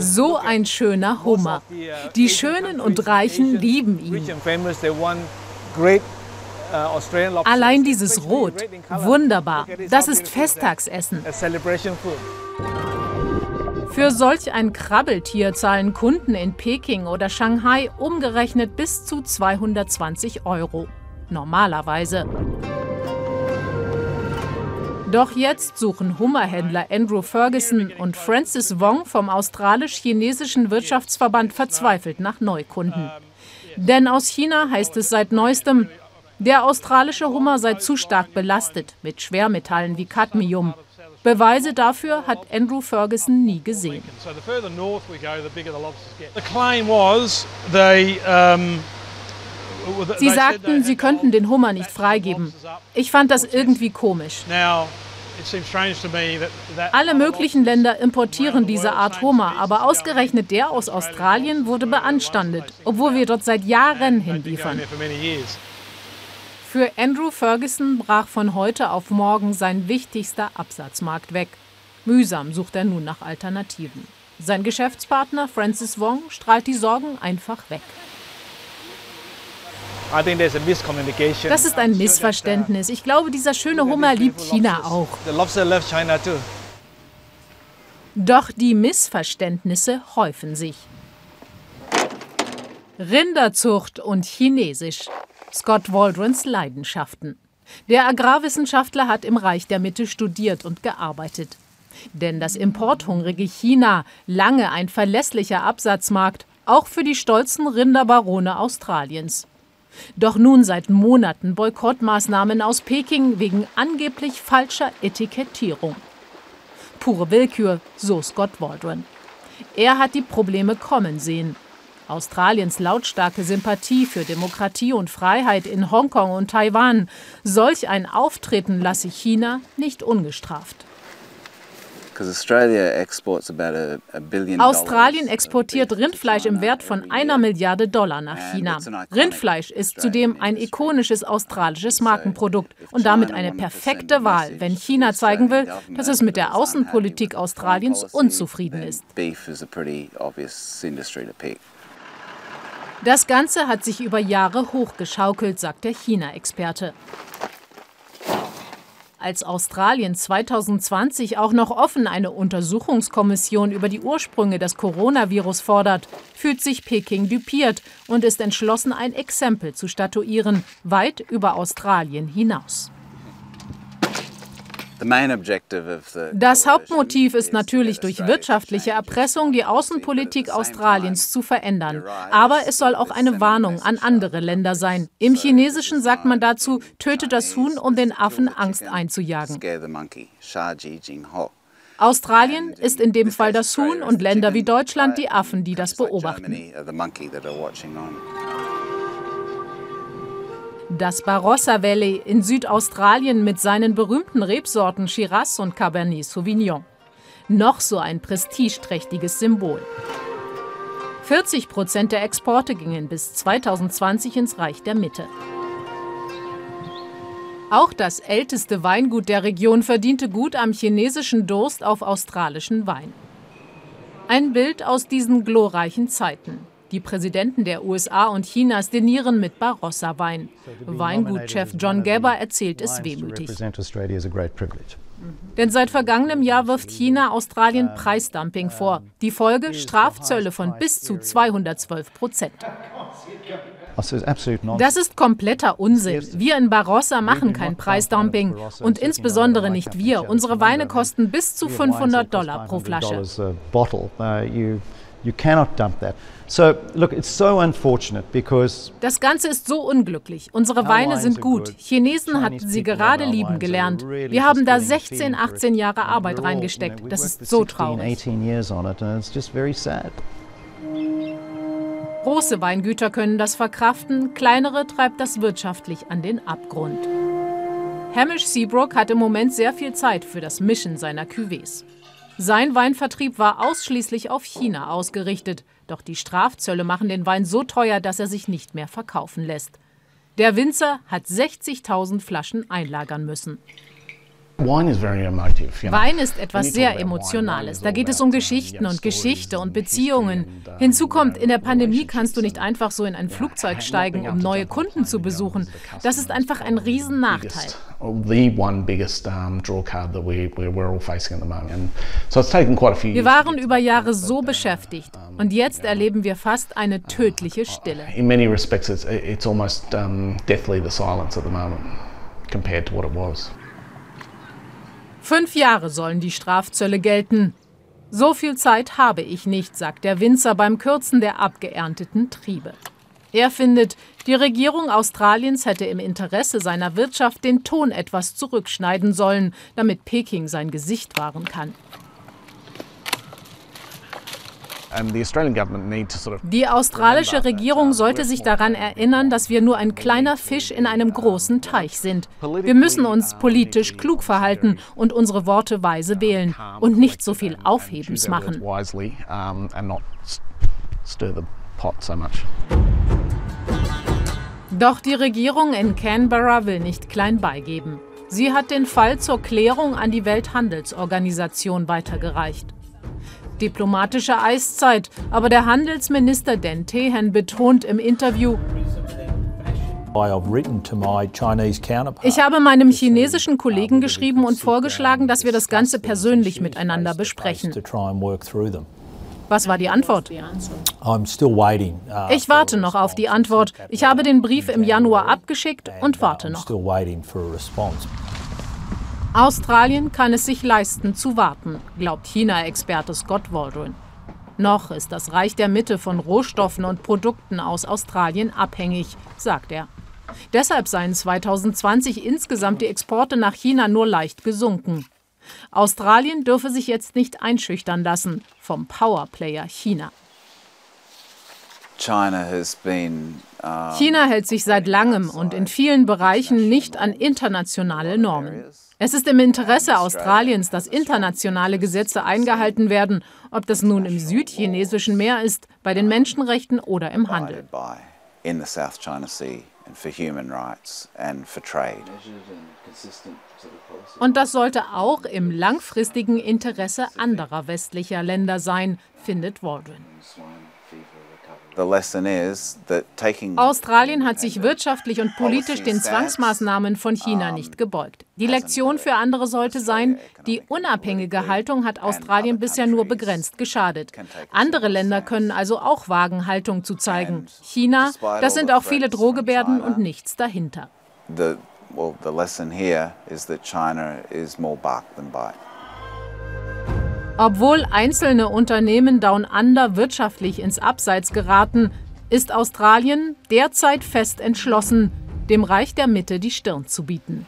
So ein schöner Hummer. Die Schönen und Reichen lieben ihn. Allein dieses Rot, wunderbar. Das ist Festtagsessen. Für solch ein Krabbeltier zahlen Kunden in Peking oder Shanghai umgerechnet bis zu 220 Euro. Normalerweise. Doch jetzt suchen Hummerhändler Andrew Ferguson und Francis Wong vom australisch-chinesischen Wirtschaftsverband verzweifelt nach Neukunden. Denn aus China heißt es seit neuestem, der australische Hummer sei zu stark belastet mit Schwermetallen wie Cadmium. Beweise dafür hat Andrew Ferguson nie gesehen. Sie sagten, sie könnten den Hummer nicht freigeben. Ich fand das irgendwie komisch. Alle möglichen Länder importieren diese Art Hummer, aber ausgerechnet der aus Australien wurde beanstandet, obwohl wir dort seit Jahren hinliefern. Für Andrew Ferguson brach von heute auf morgen sein wichtigster Absatzmarkt weg. Mühsam sucht er nun nach Alternativen. Sein Geschäftspartner Francis Wong strahlt die Sorgen einfach weg. Das ist ein Missverständnis. Ich glaube, dieser schöne Hummer liebt China auch. Doch die Missverständnisse häufen sich. Rinderzucht und Chinesisch. Scott Waldrons Leidenschaften. Der Agrarwissenschaftler hat im Reich der Mitte studiert und gearbeitet. Denn das importhungrige China, lange ein verlässlicher Absatzmarkt, auch für die stolzen Rinderbarone Australiens. Doch nun seit Monaten Boykottmaßnahmen aus Peking wegen angeblich falscher Etikettierung. Pure Willkür, so Scott Waldron. Er hat die Probleme kommen sehen Australiens lautstarke Sympathie für Demokratie und Freiheit in Hongkong und Taiwan. Solch ein Auftreten lasse China nicht ungestraft. Australien exportiert Rindfleisch im Wert von einer Milliarde Dollar nach China. Rindfleisch ist zudem ein ikonisches australisches Markenprodukt und damit eine perfekte Wahl, wenn China zeigen will, dass es mit der Außenpolitik Australiens unzufrieden ist. Das Ganze hat sich über Jahre hochgeschaukelt, sagt der China-Experte. Als Australien 2020 auch noch offen eine Untersuchungskommission über die Ursprünge des Coronavirus fordert, fühlt sich Peking düpiert und ist entschlossen, ein Exempel zu statuieren, weit über Australien hinaus. Das Hauptmotiv ist natürlich durch wirtschaftliche Erpressung die Außenpolitik Australiens zu verändern. Aber es soll auch eine Warnung an andere Länder sein. Im Chinesischen sagt man dazu, töte das Huhn, um den Affen Angst einzujagen. Australien ist in dem Fall das Huhn und Länder wie Deutschland die Affen, die das beobachten. Das Barossa Valley in Südaustralien mit seinen berühmten Rebsorten Shiraz und Cabernet Sauvignon. Noch so ein prestigeträchtiges Symbol. 40 Prozent der Exporte gingen bis 2020 ins Reich der Mitte. Auch das älteste Weingut der Region verdiente gut am chinesischen Durst auf australischen Wein. Ein Bild aus diesen glorreichen Zeiten. Die Präsidenten der USA und Chinas dinieren mit Barossa-Wein. Weingutchef John Gabber erzählt es wehmütig. Denn seit vergangenem Jahr wirft China Australien Preisdumping vor. Die Folge Strafzölle von bis zu 212 Prozent. Das ist kompletter Unsinn. Wir in Barossa machen kein Preisdumping und insbesondere nicht wir. Unsere Weine kosten bis zu 500 Dollar pro Flasche. You cannot dump that. So, look, it's so unfortunate because Das Ganze ist so unglücklich. Unsere Weine sind gut. Chinesen hatten sie gerade lieben gelernt. Wir haben da 16, 18 Jahre Arbeit reingesteckt. Das ist so traurig. Große Weingüter können das verkraften, kleinere treibt das wirtschaftlich an den Abgrund. Hamish Seabrook hat im Moment sehr viel Zeit für das Mischen seiner Cuvées. Sein Weinvertrieb war ausschließlich auf China ausgerichtet, doch die Strafzölle machen den Wein so teuer, dass er sich nicht mehr verkaufen lässt. Der Winzer hat 60.000 Flaschen einlagern müssen. Wein ist etwas sehr Emotionales. Da geht es um Geschichten und Geschichte und Beziehungen. uh, Hinzu kommt, in der Pandemie kannst du nicht einfach so in ein Flugzeug steigen, um neue Kunden zu besuchen. Das ist einfach ein Riesennachteil. Few Wir waren über Jahre so uh, beschäftigt. Und jetzt erleben wir fast eine tödliche Stille. In many respects, it's, it's almost um, deathly the silence at the moment compared to what it was. Fünf Jahre sollen die Strafzölle gelten. So viel Zeit habe ich nicht, sagt der Winzer beim Kürzen der abgeernteten Triebe. Er findet, die Regierung Australiens hätte im Interesse seiner Wirtschaft den Ton etwas zurückschneiden sollen, damit Peking sein Gesicht wahren kann. Die australische Regierung sollte sich daran erinnern, dass wir nur ein kleiner Fisch in einem großen Teich sind. Wir müssen uns politisch klug verhalten und unsere Worte weise wählen und nicht so viel Aufhebens machen. Doch die Regierung in Canberra will nicht klein beigeben. Sie hat den Fall zur Klärung an die Welthandelsorganisation weitergereicht. Diplomatische Eiszeit, aber der Handelsminister Den Tehen betont im Interview, ich habe meinem chinesischen Kollegen geschrieben und vorgeschlagen, dass wir das Ganze persönlich miteinander besprechen. Was war die Antwort? Ich warte noch auf die Antwort. Ich habe den Brief im Januar abgeschickt und warte noch. Australien kann es sich leisten zu warten, glaubt China-Experte Scott Waldron. Noch ist das Reich der Mitte von Rohstoffen und Produkten aus Australien abhängig, sagt er. Deshalb seien 2020 insgesamt die Exporte nach China nur leicht gesunken. Australien dürfe sich jetzt nicht einschüchtern lassen vom Powerplayer China. China has been China hält sich seit langem und in vielen Bereichen nicht an internationale Normen. Es ist im Interesse Australiens, dass internationale Gesetze eingehalten werden, ob das nun im südchinesischen Meer ist, bei den Menschenrechten oder im Handel. abided by in the South China Sea and for human rights and for trade. Und das sollte auch im langfristigen Interesse anderer westlicher Länder sein, findet Waldron. The lesson is that taking Australien hat sich wirtschaftlich und politisch den Zwangsmaßnahmen von China nicht gebeugt. Die Lektion für andere sollte sein, die unabhängige Haltung hat Australien bisher nur begrenzt geschadet. Andere Länder können also auch wagen, Haltung zu zeigen. China, das sind auch viele Drohgebärden und nichts dahinter. the well, the lesson here is that China is more bark than bite. Obwohl einzelne Unternehmen Down Under wirtschaftlich ins Abseits geraten, ist Australien derzeit fest entschlossen, dem Reich der Mitte die Stirn zu bieten.